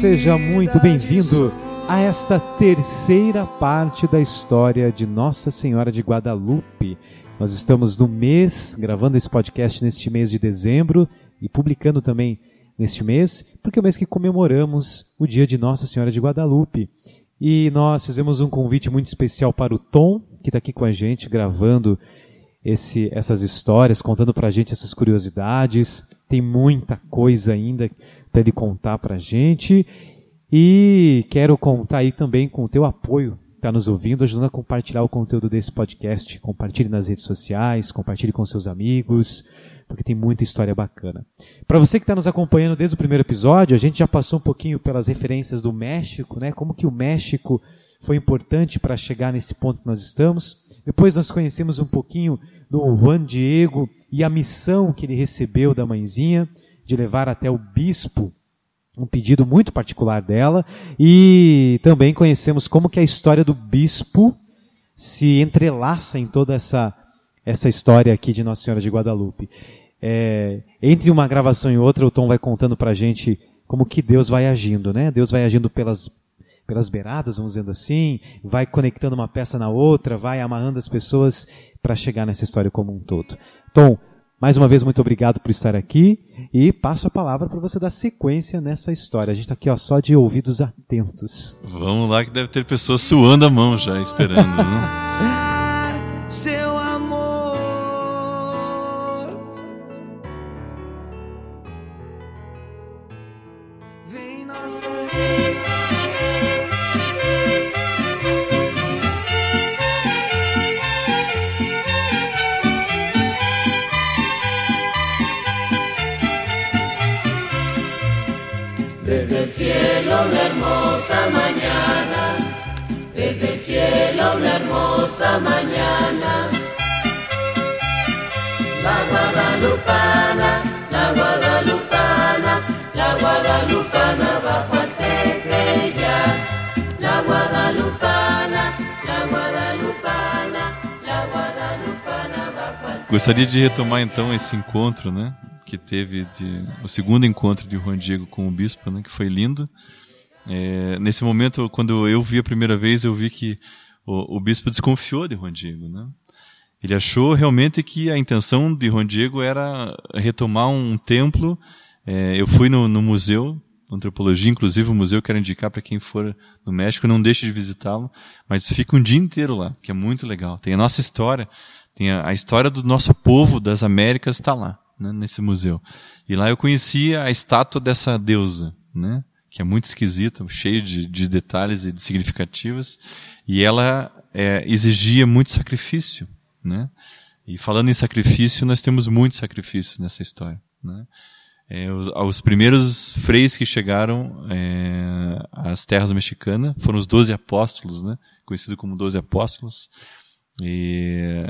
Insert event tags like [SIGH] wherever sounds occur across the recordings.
seja muito bem-vindo a esta terceira parte da história de Nossa Senhora de Guadalupe. Nós estamos no mês, gravando esse podcast neste mês de dezembro e publicando também neste mês, porque é o mês que comemoramos o dia de Nossa Senhora de Guadalupe. E nós fizemos um convite muito especial para o Tom, que está aqui com a gente gravando esse, essas histórias, contando pra gente essas curiosidades. Tem muita coisa ainda para ele contar pra gente. E quero contar aí também com o teu apoio, está nos ouvindo, ajudando a compartilhar o conteúdo desse podcast. Compartilhe nas redes sociais, compartilhe com seus amigos, porque tem muita história bacana. Para você que está nos acompanhando desde o primeiro episódio, a gente já passou um pouquinho pelas referências do México, né? Como que o México foi importante para chegar nesse ponto que nós estamos. Depois nós conhecemos um pouquinho do Juan Diego e a missão que ele recebeu da mãezinha de levar até o bispo um pedido muito particular dela e também conhecemos como que a história do bispo se entrelaça em toda essa essa história aqui de Nossa Senhora de Guadalupe. É, entre uma gravação e outra, o Tom vai contando pra gente como que Deus vai agindo, né? Deus vai agindo pelas pelas beiradas, vamos dizendo assim, vai conectando uma peça na outra, vai amarrando as pessoas para chegar nessa história como um todo. Tom, mais uma vez, muito obrigado por estar aqui e passo a palavra para você dar sequência nessa história. A gente está aqui ó, só de ouvidos atentos. Vamos lá que deve ter pessoas suando a mão já, esperando, né? [LAUGHS] el cielo una hermosa mañana, desde el cielo una hermosa mañana. La guadalupana, la guadalupana, la guadalupana bajo al Tepeyac. La guadalupana, la guadalupana, la guadalupana bajo al Gostaria de retomar então esse encontro, né? Que teve de, o segundo encontro de Juan Diego com o bispo, né? Que foi lindo. É, nesse momento, quando eu vi a primeira vez, eu vi que o, o bispo desconfiou de Juan Diego, né? Ele achou realmente que a intenção de Juan Diego era retomar um templo. É, eu fui no, no museu antropologia, inclusive o museu eu quero indicar para quem for no México, não deixe de visitá-lo, mas fica um dia inteiro lá, que é muito legal. Tem a nossa história, tem a, a história do nosso povo das Américas está lá, né, nesse museu. E lá eu conheci a estátua dessa deusa, né, que é muito esquisita, cheia de, de detalhes e de significativas, e ela é, exigia muito sacrifício, né. E falando em sacrifício, nós temos muitos sacrifícios nessa história, né. É, os, os primeiros freis que chegaram é, às terras mexicanas foram os doze apóstolos, né, conhecido como doze apóstolos, e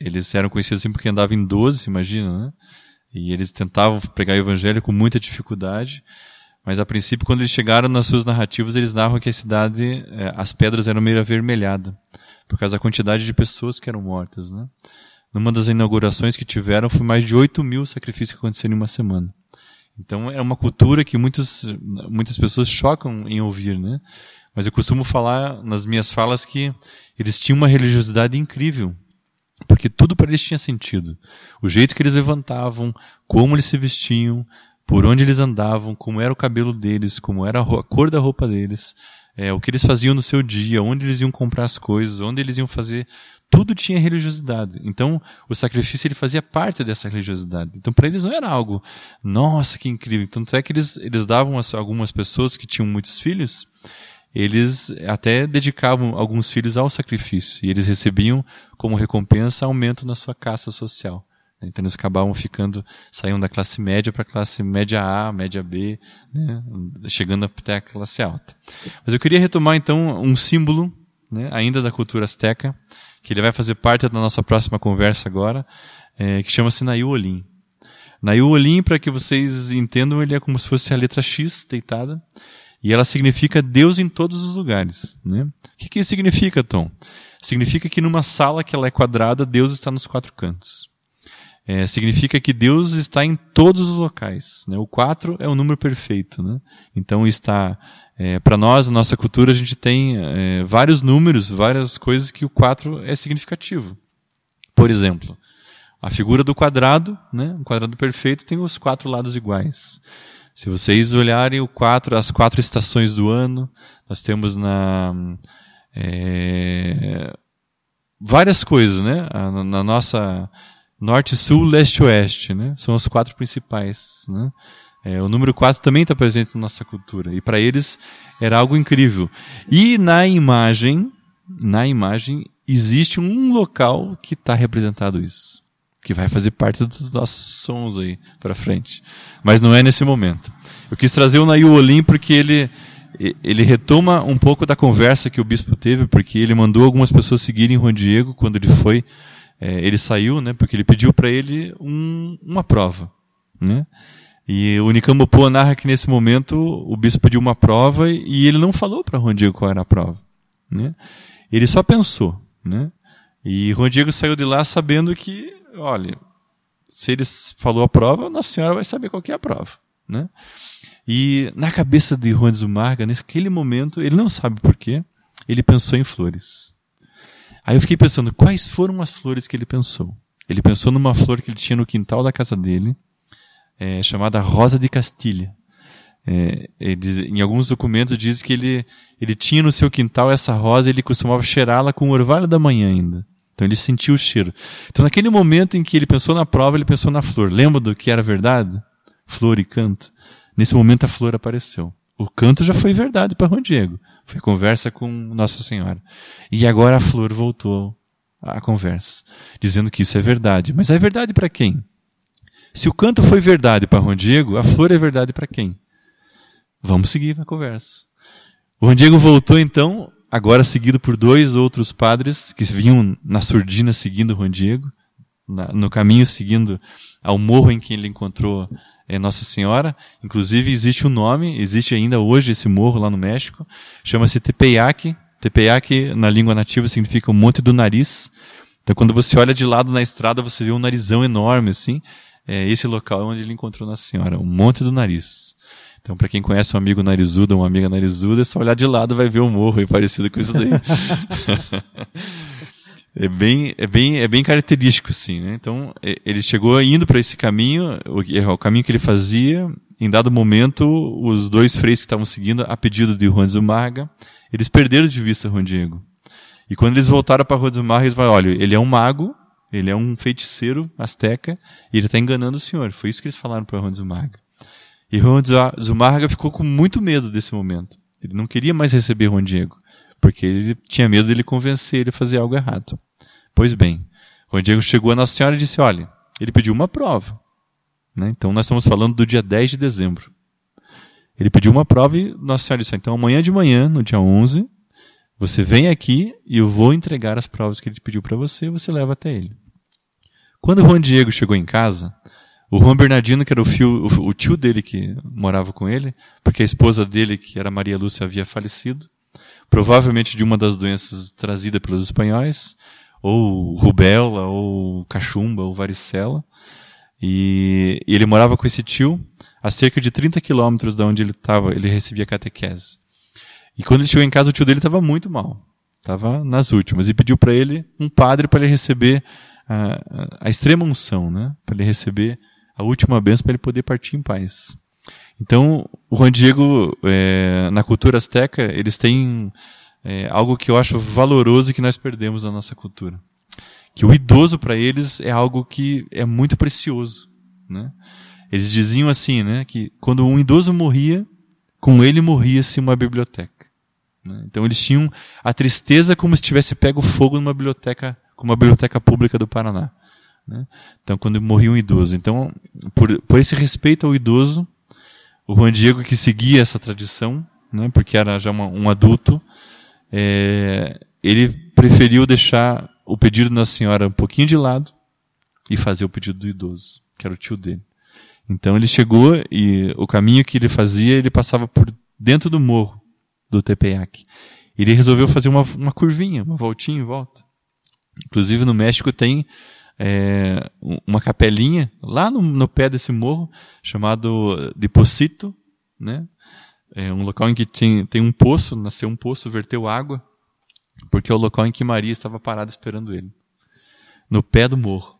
eles eram conhecidos assim porque andavam em doze, imagina, né? E eles tentavam pregar o evangelho com muita dificuldade, mas a princípio, quando eles chegaram nas suas narrativas, eles narram que a cidade, eh, as pedras eram meio avermelhadas, por causa da quantidade de pessoas que eram mortas, né? Numa das inaugurações que tiveram, foi mais de 8 mil sacrifícios que aconteceram em uma semana. Então, é uma cultura que muitos, muitas pessoas chocam em ouvir, né? Mas eu costumo falar nas minhas falas que eles tinham uma religiosidade incrível, porque tudo para eles tinha sentido. O jeito que eles levantavam, como eles se vestiam, por onde eles andavam, como era o cabelo deles, como era a, cor da roupa deles, é, o que eles faziam no seu dia, onde eles iam comprar as coisas, onde eles iam fazer, tudo tinha religiosidade. Então, o sacrifício ele fazia parte dessa religiosidade. Então, para eles não era algo, nossa, que incrível. Tanto é que eles, eles davam a algumas pessoas que tinham muitos filhos, eles até dedicavam alguns filhos ao sacrifício e eles recebiam como recompensa aumento na sua casta social. Então eles acabavam ficando, saíam da classe média para a classe média A, média B, né, chegando até a classe alta. Mas eu queria retomar então um símbolo, né, ainda da cultura azteca, que ele vai fazer parte da nossa próxima conversa agora, é, que chama-se Nayuolim. Na Yuolim, para que vocês entendam, ele é como se fosse a letra X deitada, e ela significa Deus em todos os lugares. Né? O que, que isso significa, Tom? Significa que numa sala que ela é quadrada, Deus está nos quatro cantos. É, significa que Deus está em todos os locais. Né? O 4 é o número perfeito. Né? Então está, é, para nós, na nossa cultura, a gente tem é, vários números, várias coisas que o 4 é significativo. Por exemplo, a figura do quadrado, né? um quadrado perfeito tem os quatro lados iguais. Se vocês olharem o quatro, as quatro estações do ano, nós temos na é, várias coisas, né? Na, na nossa norte, sul, leste, oeste, né? São os quatro principais, né? É, o número 4 também está presente na nossa cultura. E para eles era algo incrível. E na imagem, na imagem, existe um local que está representado isso que vai fazer parte dos nossos sons aí para frente. Mas não é nesse momento. Eu quis trazer o Nail Olim porque ele ele retoma um pouco da conversa que o bispo teve, porque ele mandou algumas pessoas seguirem Juan Diego quando ele foi, é, ele saiu, né? Porque ele pediu para ele um, uma prova, né? E o Nicambo narra que nesse momento o bispo pediu uma prova e ele não falou para Juan Diego qual era a prova, né? Ele só pensou, né? E Juan Diego saiu de lá sabendo que olha, se ele falou a prova, Nossa Senhora vai saber qual é a prova. Né? E na cabeça de Juan Zumarga, naquele momento, ele não sabe porquê, ele pensou em flores. Aí eu fiquei pensando, quais foram as flores que ele pensou? Ele pensou numa flor que ele tinha no quintal da casa dele, é, chamada Rosa de Castilha. É, ele, em alguns documentos diz que ele, ele tinha no seu quintal essa rosa e ele costumava cheirá-la com o orvalho da manhã ainda. Então ele sentiu o cheiro. Então naquele momento em que ele pensou na prova, ele pensou na flor. Lembra do que era verdade? Flor e canto. Nesse momento a flor apareceu. O canto já foi verdade para Juan Diego. Foi conversa com Nossa Senhora. E agora a flor voltou à conversa, dizendo que isso é verdade. Mas é verdade para quem? Se o canto foi verdade para Juan Diego, a flor é verdade para quem? Vamos seguir a conversa. O Juan Diego voltou então agora seguido por dois outros padres que vinham na surdina seguindo Juan Diego, na, no caminho seguindo ao morro em que ele encontrou é, Nossa Senhora. Inclusive existe um nome, existe ainda hoje esse morro lá no México, chama-se Tepeyac. Tepeyac na língua nativa significa o Monte do Nariz. Então quando você olha de lado na estrada você vê um narizão enorme assim. É esse local onde ele encontrou Nossa Senhora, o Monte do Nariz. Então, para quem conhece um amigo narizudo, uma amiga narizuda, é só olhar de lado vai ver o morro, é parecido com isso daí. [LAUGHS] é bem, é bem, é bem característico, assim, né? Então, ele chegou indo para esse caminho, o, o, caminho que ele fazia. Em dado momento, os dois freis que estavam seguindo, a pedido de Juan Zumarga, eles perderam de vista Juan Diego. E quando eles voltaram para Juan Zumarga, eles falaram, olha, ele é um mago, ele é um feiticeiro asteca, e ele está enganando o senhor. Foi isso que eles falaram para Juan Zumarga. E Juan Zumarga ficou com muito medo desse momento. Ele não queria mais receber Juan Diego, porque ele tinha medo dele convencer ele a fazer algo errado. Pois bem, Juan Diego chegou a Nossa Senhora e disse: Olha, ele pediu uma prova. Né? Então nós estamos falando do dia 10 de dezembro. Ele pediu uma prova e Nossa Senhora disse: Então amanhã de manhã, no dia 11, você vem aqui e eu vou entregar as provas que ele pediu para você você leva até ele. Quando Juan Diego chegou em casa, o Juan Bernardino, que era o, fio, o, o, tio dele que morava com ele, porque a esposa dele, que era Maria Lúcia, havia falecido, provavelmente de uma das doenças trazidas pelos espanhóis, ou rubéola, ou cachumba, ou varicela. E, e ele morava com esse tio a cerca de 30 quilômetros de onde ele estava, ele recebia catequese. E quando ele chegou em casa, o tio dele estava muito mal. Estava nas últimas. E pediu para ele um padre para ele receber a, a extrema unção, né? Para ele receber a última benção para ele poder partir em paz. Então, o Juan Diego, é, na cultura azteca, eles têm é, algo que eu acho valoroso e que nós perdemos na nossa cultura. Que o idoso para eles é algo que é muito precioso, né? Eles diziam assim, né, que quando um idoso morria, com ele morria-se uma biblioteca. Né? Então eles tinham a tristeza como se tivesse pego fogo numa biblioteca, como a biblioteca pública do Paraná. Né? Então, quando morria um idoso. Então, por, por esse respeito ao idoso, o Juan Diego, que seguia essa tradição, né, porque era já uma, um adulto, é, ele preferiu deixar o pedido da senhora um pouquinho de lado e fazer o pedido do idoso, que era o tio dele. Então ele chegou e o caminho que ele fazia, ele passava por dentro do morro do Tepeyac. Ele resolveu fazer uma, uma curvinha, uma voltinha em volta. Inclusive no México tem é, uma capelinha lá no, no, pé desse morro chamado Deposito, né? É um local em que tem, tem um poço, nasceu um poço, verteu água, porque é o local em que Maria estava parada esperando ele, no pé do morro.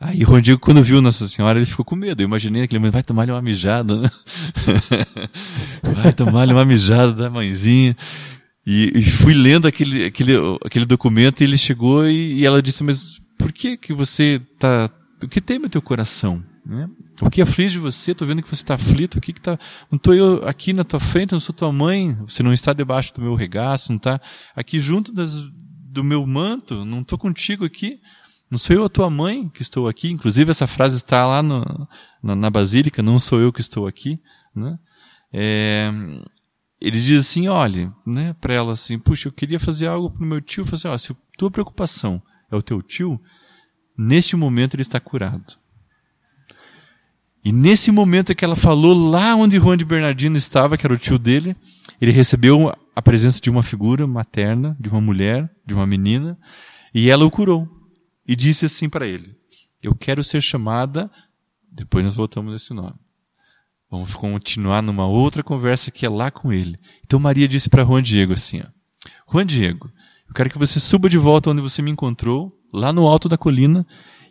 Aí o Rondigo, quando viu Nossa Senhora, ele ficou com medo. Eu imaginei aquele momento, vai tomar-lhe uma mijada, né? [LAUGHS] vai tomar-lhe uma mijada da mãezinha. E, e, fui lendo aquele, aquele, aquele documento e ele chegou e, e ela disse, mas por que que você tá, o que tem no teu coração? Né? O que aflige você? Estou vendo que você está aflito. O que que tá? Não estou eu aqui na tua frente, não sou tua mãe. Você não está debaixo do meu regaço, não está aqui junto das, do meu manto. Não estou contigo aqui. Não sou eu a tua mãe que estou aqui. Inclusive, essa frase está lá no, na, na, Basílica, não sou eu que estou aqui. Né? É, ele diz assim, olha, né, para ela assim, puxa, eu queria fazer algo para o meu tio. Falei assim, ó, se tua preocupação é o teu tio, neste momento ele está curado. E nesse momento é que ela falou lá onde Juan de Bernardino estava, que era o tio dele, ele recebeu a presença de uma figura materna, de uma mulher, de uma menina, e ela o curou e disse assim para ele: Eu quero ser chamada. Depois nós voltamos nesse nome. Vamos continuar numa outra conversa que é lá com ele. Então Maria disse para Juan Diego assim: ó, Juan Diego, eu quero que você suba de volta onde você me encontrou, lá no alto da colina,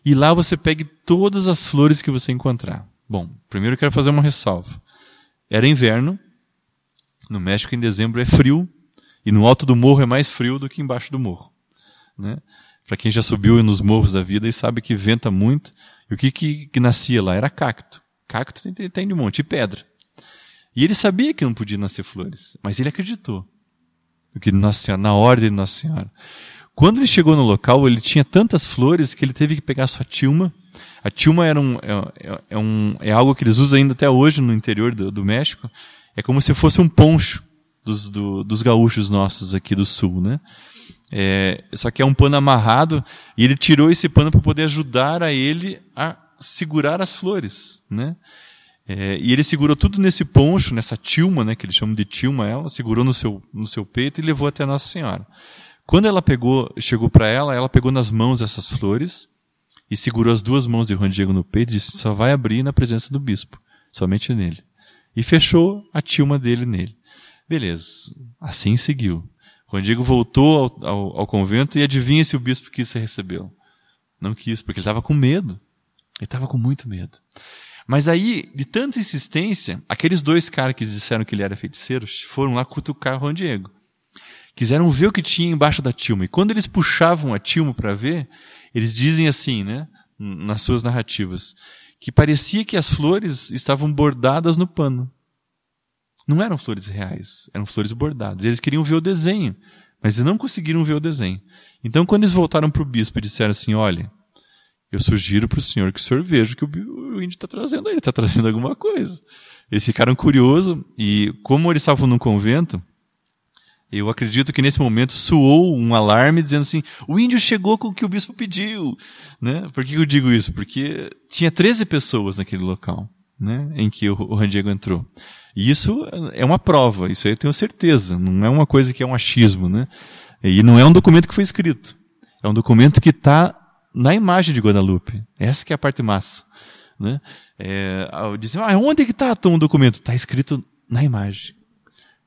e lá você pegue todas as flores que você encontrar. Bom, primeiro eu quero fazer uma ressalva. Era inverno, no México em dezembro é frio, e no alto do morro é mais frio do que embaixo do morro. Né? Para quem já subiu nos morros da vida e sabe que venta muito. E o que, que, que nascia lá? Era cacto. Cacto tem, tem de um monte, e pedra. E ele sabia que não podia nascer flores, mas ele acreditou. Que Nossa Senhora, na ordem de Nossa Senhora. Quando ele chegou no local, ele tinha tantas flores que ele teve que pegar sua tilma. A tilma era um, é, é, é um, é algo que eles usam ainda até hoje no interior do, do México. É como se fosse um poncho dos, do, dos gaúchos nossos aqui do sul, né? É, só que é um pano amarrado e ele tirou esse pano para poder ajudar a ele a segurar as flores, né? É, e ele segurou tudo nesse poncho, nessa tilma, né, que eles chamam de tilma, ela segurou no seu, no seu peito e levou até Nossa Senhora. Quando ela pegou, chegou para ela, ela pegou nas mãos essas flores e segurou as duas mãos de Juan Diego no peito e disse: só vai abrir na presença do bispo, somente nele. E fechou a tilma dele nele. Beleza, assim seguiu. Juan Diego voltou ao, ao, ao, convento e adivinha se o bispo quis recebeu. Não quis, porque ele estava com medo. Ele estava com muito medo. Mas aí, de tanta insistência, aqueles dois caras que disseram que ele era feiticeiro foram lá cutucar Juan Diego. Quiseram ver o que tinha embaixo da tilma. E quando eles puxavam a tilma para ver, eles dizem assim, né, nas suas narrativas, que parecia que as flores estavam bordadas no pano. Não eram flores reais, eram flores bordadas. Eles queriam ver o desenho, mas não conseguiram ver o desenho. Então, quando eles voltaram para o bispo e disseram assim: olha, eu sugiro para o senhor que o senhor veja que o, índio está trazendo aí, ele está trazendo alguma coisa. Eles ficaram curiosos e, como eles estavam no convento, eu acredito que nesse momento soou um alarme dizendo assim: o índio chegou com o que o bispo pediu. Né? Por que eu digo isso? Porque tinha 13 pessoas naquele local né, em que o, o Randiego entrou. E isso é uma prova, isso aí eu tenho certeza. Não é uma coisa que é um achismo, né? E não é um documento que foi escrito. É um documento que está na imagem de Guadalupe. Essa que é a parte massa. Né? É, dizem, ah, onde é que está o documento? Está escrito na imagem.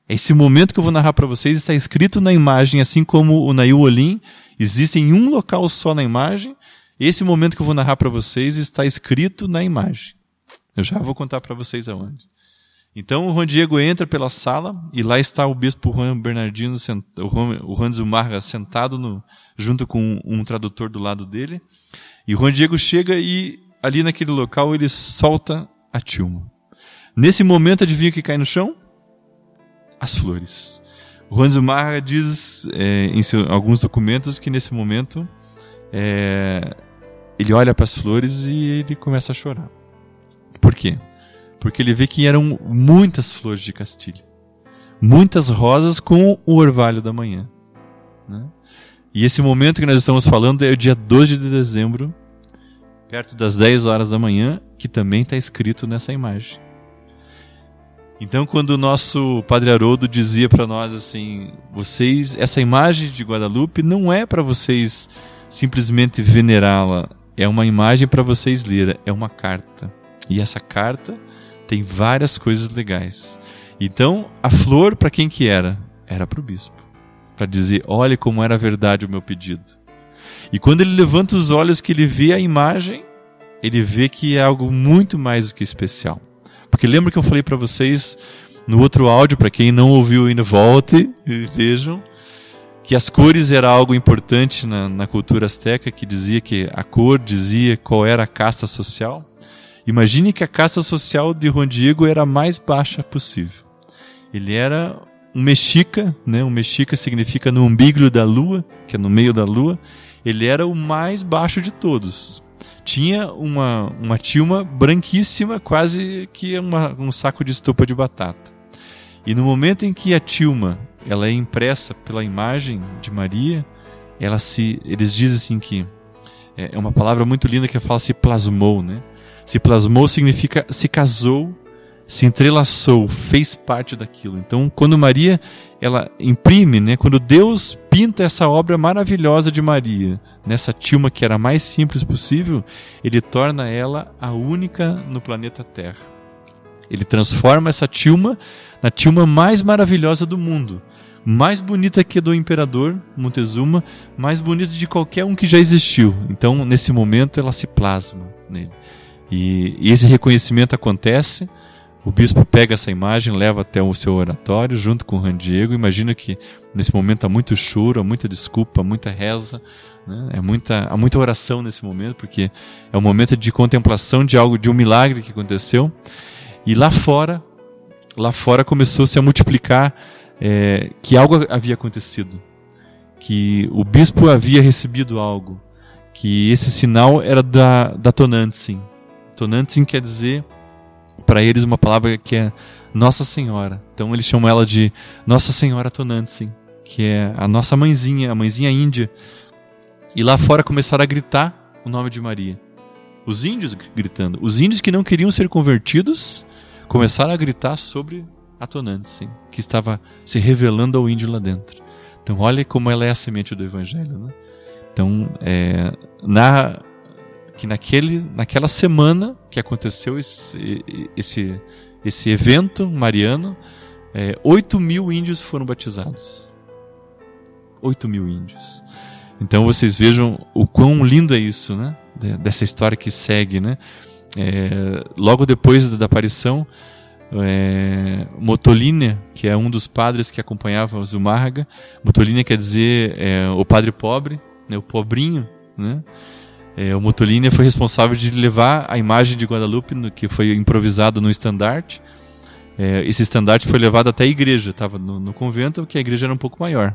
Esse momento que eu vou narrar para vocês está escrito na imagem, assim como o Nail Olim existe em um local só na imagem. Esse momento que eu vou narrar para vocês está escrito na imagem. Eu já vou contar para vocês aonde. Então o Juan Diego entra pela sala e lá está o bispo Juan Bernardino, o Juan, o Juan Zumarra sentado no, junto com um, tradutor do lado dele. E o Juan Diego chega e ali naquele local ele solta a tilma. Nesse momento, adivinha o que cai no chão? As flores. Juan Zumarra diz é, em seu, alguns documentos que nesse momento é, ele olha para as flores e ele começa a chorar. Por quê? porque ele vê que eram muitas flores de Castilho, muitas rosas com o orvalho da manhã. Né? E esse momento que nós estamos falando é o dia 12 de dezembro perto das 10 horas da manhã, que também está escrito nessa imagem. Então, quando o nosso Padre Haroldo dizia para nós assim: vocês, essa imagem de Guadalupe não é para vocês simplesmente venerá-la, é uma imagem para vocês ler, é uma carta. E essa carta tem várias coisas legais. Então, a flor para quem que era? Era para o bispo, para dizer: olhe como era verdade o meu pedido. E quando ele levanta os olhos que ele vê a imagem, ele vê que é algo muito mais do que especial. Porque lembra que eu falei para vocês no outro áudio, para quem não ouviu ainda, volte e vejam, que as cores era algo importante na, na cultura azteca, que dizia que a cor dizia qual era a casta social. Imagine que a casta social de Juan Diego era a mais baixa possível. Ele era um mexica, né? Um mexica significa no umbigo da lua, que é no meio da lua. Ele era o mais baixo de todos tinha uma, uma tilma branquíssima, quase que uma, um saco de estopa de batata. E no momento em que a tilma ela é impressa pela imagem de Maria, ela se, eles dizem assim que é, é uma palavra muito linda que fala se plasmou, né? Se plasmou significa se casou se entrelaçou, fez parte daquilo. Então, quando Maria ela imprime, né, quando Deus pinta essa obra maravilhosa de Maria, nessa tilma que era a mais simples possível, ele torna ela a única no planeta Terra. Ele transforma essa tilma na tilma mais maravilhosa do mundo, mais bonita que do imperador Montezuma, mais bonita de qualquer um que já existiu. Então, nesse momento, ela se plasma nele. E esse reconhecimento acontece o bispo pega essa imagem, leva até o seu oratório junto com o Juan Diego. Imagina que nesse momento há muito choro, há muita desculpa, muita reza, né? é muita, há muita oração nesse momento, porque é um momento de contemplação de algo, de um milagre que aconteceu. E lá fora, lá fora começou-se a multiplicar é, que algo havia acontecido, que o bispo havia recebido algo, que esse sinal era da, da Tonantzin. Tonantzin quer dizer para eles uma palavra que é Nossa Senhora. Então eles chamam ela de Nossa Senhora Tonantzin, que é a nossa mãezinha, a mãezinha índia. E lá fora começaram a gritar o nome de Maria. Os índios gritando. Os índios que não queriam ser convertidos começaram a gritar sobre a Tonantzin, que estava se revelando ao índio lá dentro. Então olha como ela é a semente do evangelho, né? Então, é, na que naquele, naquela semana que aconteceu esse, esse, esse evento mariano, é, 8 mil índios foram batizados. 8 mil índios. Então vocês vejam o quão lindo é isso, né? Dessa história que segue, né? É, logo depois da aparição, é, que é um dos padres que acompanhava Zumárraga, Motolina quer dizer é, o padre pobre, né, o pobrinho, né? É, o Motolini foi responsável de levar a imagem de Guadalupe, no, que foi improvisado no estandarte. É, esse estandarte foi levado até a igreja, estava no, no, convento, porque a igreja era um pouco maior.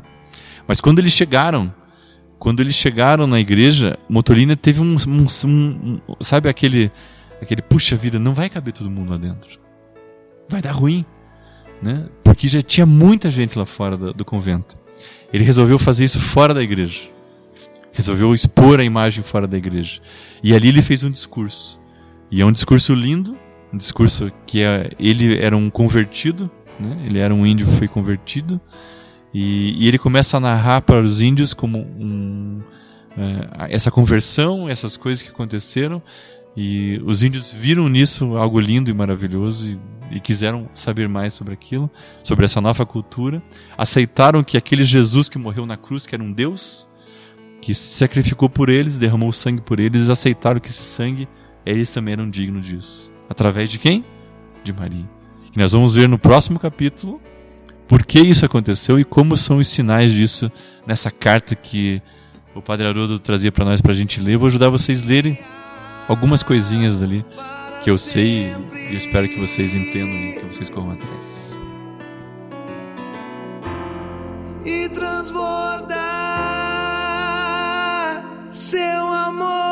Mas quando eles chegaram, quando eles chegaram na igreja, Motolini teve um, um, um, sabe aquele, aquele puxa vida, não vai caber todo mundo lá dentro, vai dar ruim, né? Porque já tinha muita gente lá fora do, do convento. Ele resolveu fazer isso fora da igreja resolveu expor a imagem fora da igreja. E ali ele fez um discurso. E é um discurso lindo, um discurso que é, ele era um convertido, né? ele era um índio foi convertido, e, e ele começa a narrar para os índios como um, é, essa conversão, essas coisas que aconteceram, e os índios viram nisso algo lindo e maravilhoso e, e, quiseram saber mais sobre aquilo, sobre essa nova cultura. Aceitaram que aquele Jesus que morreu na cruz, que era um Deus, que se sacrificou por eles, derramou sangue por eles, aceitaram que esse sangue, eles também eram dignos disso. Através de quem? De Maria. E nós vamos ver no próximo capítulo por que isso aconteceu e como são os sinais disso nessa carta que o Padre Haroldo trazia para nós para a gente ler. Eu vou ajudar vocês a lerem algumas coisinhas ali que eu sei e eu espero que vocês entendam e que vocês corram atrás. E transborda seu amor.